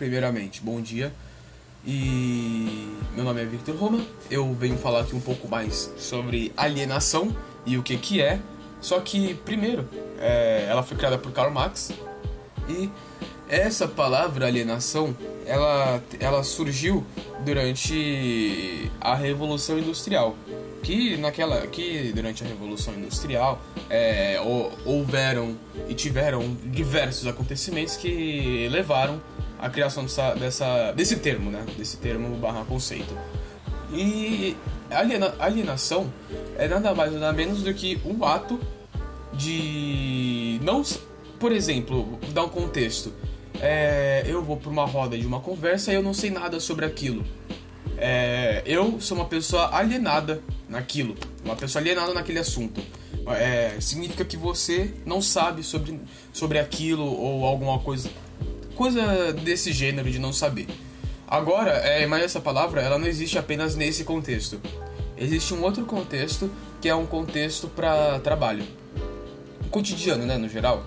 primeiramente, bom dia. E meu nome é Victor Roma. Eu venho falar aqui um pouco mais sobre alienação e o que que é. Só que primeiro, é, ela foi criada por Karl Marx e essa palavra alienação, ela, ela surgiu durante a Revolução Industrial que naquela que durante a revolução industrial é, houveram e tiveram diversos acontecimentos que levaram à criação dessa, dessa desse termo né? Desse termo barra conceito. E aliena, alienação é nada mais nada menos do que um ato de não por exemplo vou dar um contexto. É, eu vou para uma roda de uma conversa e eu não sei nada sobre aquilo. É, eu sou uma pessoa alienada naquilo, uma pessoa alienada naquele assunto. É, significa que você não sabe sobre, sobre aquilo ou alguma coisa coisa desse gênero de não saber. Agora, é, mas essa palavra ela não existe apenas nesse contexto. Existe um outro contexto que é um contexto para trabalho, cotidiano, né, no geral.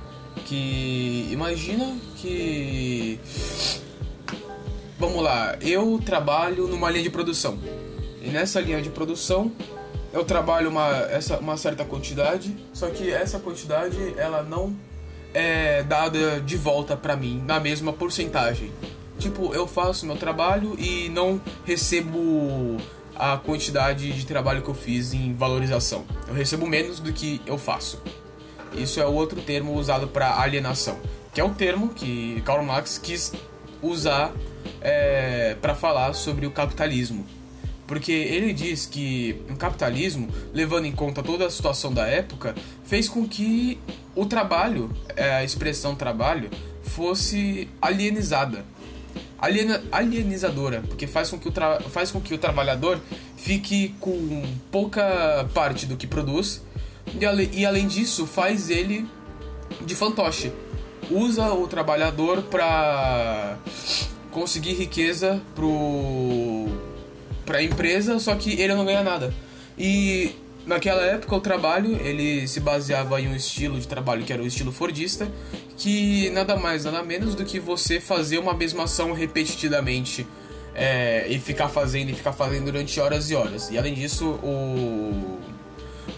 Que imagina que vamos lá, eu trabalho numa linha de produção. E nessa linha de produção, eu trabalho uma, essa, uma certa quantidade, só que essa quantidade ela não é dada de volta para mim na mesma porcentagem. Tipo, eu faço meu trabalho e não recebo a quantidade de trabalho que eu fiz em valorização. Eu recebo menos do que eu faço. Isso é outro termo usado para alienação, que é um termo que Karl Marx quis usar é, para falar sobre o capitalismo. Porque ele diz que o capitalismo, levando em conta toda a situação da época, fez com que o trabalho, é, a expressão trabalho, fosse alienizada. Aliena, alienizadora, porque faz com, que o faz com que o trabalhador fique com pouca parte do que produz e, ale e além disso faz ele de fantoche. Usa o trabalhador para conseguir riqueza pro para a empresa, só que ele não ganha nada. E naquela época o trabalho ele se baseava em um estilo de trabalho que era o estilo fordista, que nada mais nada menos do que você fazer uma mesma ação repetidamente é, e ficar fazendo e ficar fazendo durante horas e horas. E além disso o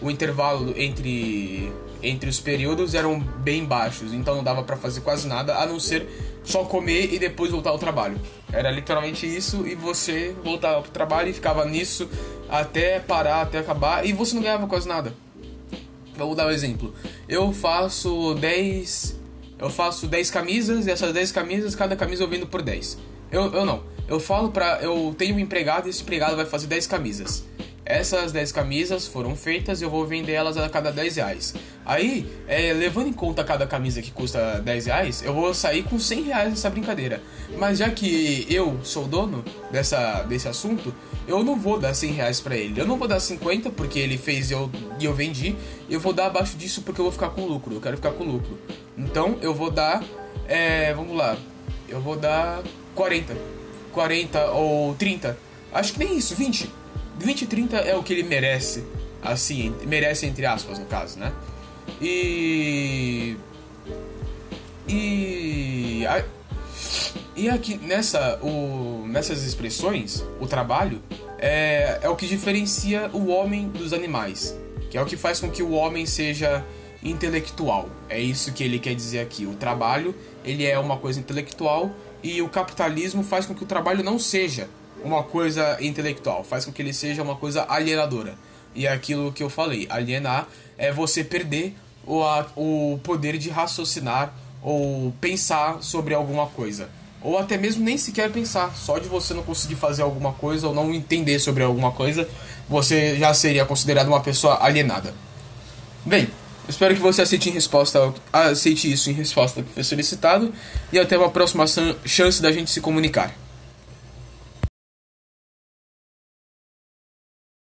o intervalo entre entre os períodos eram bem baixos, então não dava para fazer quase nada a não ser só comer e depois voltar ao trabalho. Era literalmente isso e você voltava pro trabalho e ficava nisso até parar, até acabar e você não ganhava quase nada. Vou dar um exemplo. Eu faço 10 eu faço 10 camisas e essas 10 camisas, cada camisa eu vendo por 10. Eu, eu não. Eu falo pra. Eu tenho um empregado e esse empregado vai fazer 10 camisas. Essas 10 camisas foram feitas e eu vou vender elas a cada 10 reais. Aí, é, levando em conta cada camisa que custa 10 reais, eu vou sair com 100 reais nessa brincadeira. Mas já que eu sou dono dessa, desse assunto, eu não vou dar 100 reais pra ele. Eu não vou dar 50 porque ele fez e eu, e eu vendi. Eu vou dar abaixo disso porque eu vou ficar com lucro. Eu quero ficar com lucro. Então, eu vou dar. É, vamos lá. Eu vou dar 40. 40 ou 30. Acho que nem isso, 20. 20 e 30 é o que ele merece, assim, merece entre aspas no caso, né? E. E. E aqui nessa, o, nessas expressões, o trabalho é, é o que diferencia o homem dos animais, que é o que faz com que o homem seja intelectual. É isso que ele quer dizer aqui. O trabalho ele é uma coisa intelectual e o capitalismo faz com que o trabalho não seja uma coisa intelectual, faz com que ele seja uma coisa alienadora. E é aquilo que eu falei, alienar é você perder o, a, o poder de raciocinar ou pensar sobre alguma coisa. Ou até mesmo nem sequer pensar, só de você não conseguir fazer alguma coisa ou não entender sobre alguma coisa, você já seria considerado uma pessoa alienada. Bem, espero que você aceite, em resposta, aceite isso em resposta ao que foi solicitado e até uma próxima chance da gente se comunicar.